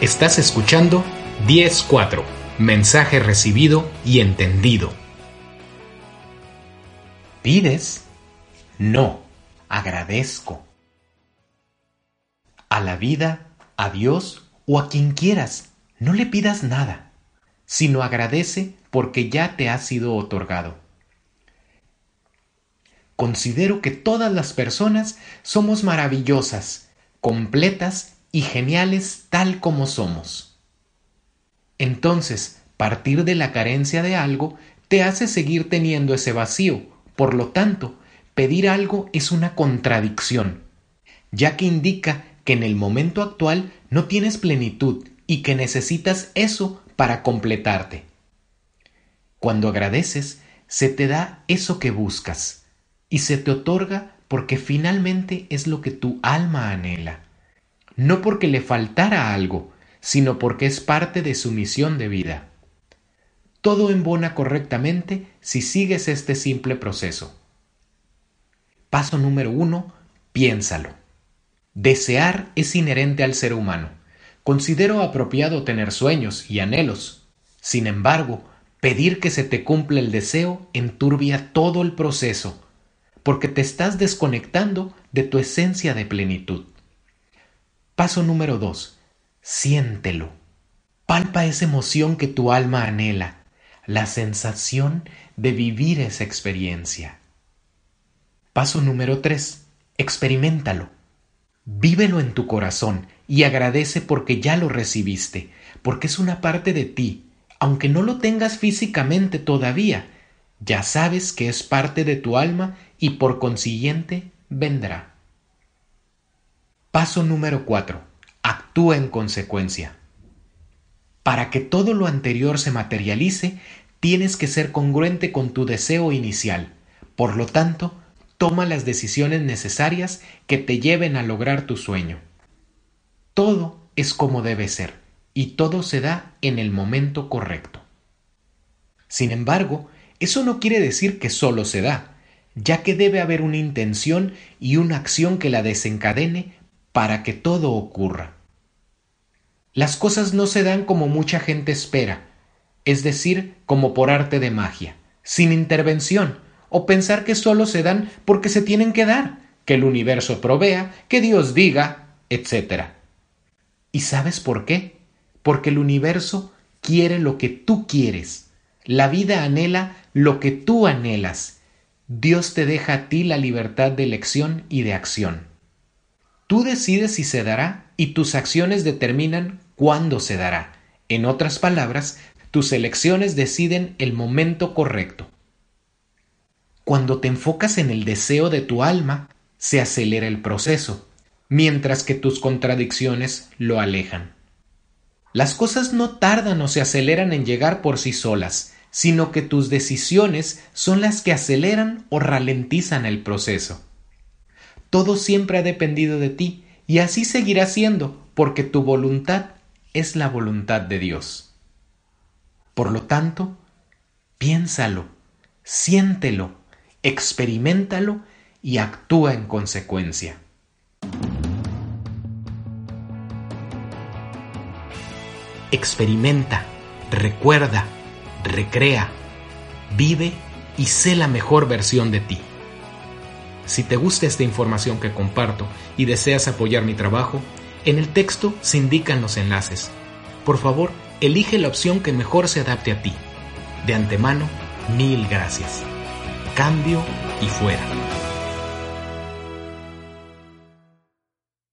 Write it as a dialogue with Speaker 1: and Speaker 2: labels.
Speaker 1: Estás escuchando 10.4. Mensaje recibido y entendido. ¿Pides? No, agradezco. A la vida, a Dios o a quien quieras, no le pidas nada, sino agradece porque ya te ha sido otorgado. Considero que todas las personas somos maravillosas, completas y geniales tal como somos. Entonces, partir de la carencia de algo te hace seguir teniendo ese vacío. Por lo tanto, pedir algo es una contradicción, ya que indica que en el momento actual no tienes plenitud y que necesitas eso para completarte. Cuando agradeces, se te da eso que buscas y se te otorga porque finalmente es lo que tu alma anhela, no porque le faltara algo, sino porque es parte de su misión de vida. Todo embona correctamente si sigues este simple proceso. Paso número uno, piénsalo. Desear es inherente al ser humano. Considero apropiado tener sueños y anhelos. Sin embargo, pedir que se te cumpla el deseo enturbia todo el proceso, porque te estás desconectando de tu esencia de plenitud. Paso número 2. Siéntelo. Palpa esa emoción que tu alma anhela, la sensación de vivir esa experiencia. Paso número 3. Experimentalo. Vívelo en tu corazón y agradece porque ya lo recibiste, porque es una parte de ti, aunque no lo tengas físicamente todavía, ya sabes que es parte de tu alma y por consiguiente vendrá. Paso número 4. Actúa en consecuencia. Para que todo lo anterior se materialice, tienes que ser congruente con tu deseo inicial. Por lo tanto, toma las decisiones necesarias que te lleven a lograr tu sueño. Todo es como debe ser y todo se da en el momento correcto. Sin embargo, eso no quiere decir que solo se da, ya que debe haber una intención y una acción que la desencadene para que todo ocurra. Las cosas no se dan como mucha gente espera, es decir, como por arte de magia, sin intervención, o pensar que solo se dan porque se tienen que dar, que el universo provea, que Dios diga, etc. ¿Y sabes por qué? porque el universo quiere lo que tú quieres. La vida anhela lo que tú anhelas. Dios te deja a ti la libertad de elección y de acción. Tú decides si se dará y tus acciones determinan cuándo se dará. En otras palabras, tus elecciones deciden el momento correcto. Cuando te enfocas en el deseo de tu alma, se acelera el proceso, mientras que tus contradicciones lo alejan. Las cosas no tardan o se aceleran en llegar por sí solas, sino que tus decisiones son las que aceleran o ralentizan el proceso. Todo siempre ha dependido de ti y así seguirá siendo, porque tu voluntad es la voluntad de Dios. Por lo tanto, piénsalo, siéntelo, experimentalo y actúa en consecuencia. experimenta, recuerda, recrea, vive y sé la mejor versión de ti. Si te gusta esta información que comparto y deseas apoyar mi trabajo, en el texto se indican los enlaces. Por favor, elige la opción que mejor se adapte a ti. De antemano, mil gracias. Cambio y fuera.